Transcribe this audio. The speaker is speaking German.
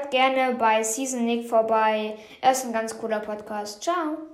hört gerne bei Season Nick vorbei. Er ist ein ganz cooler Podcast. Ciao.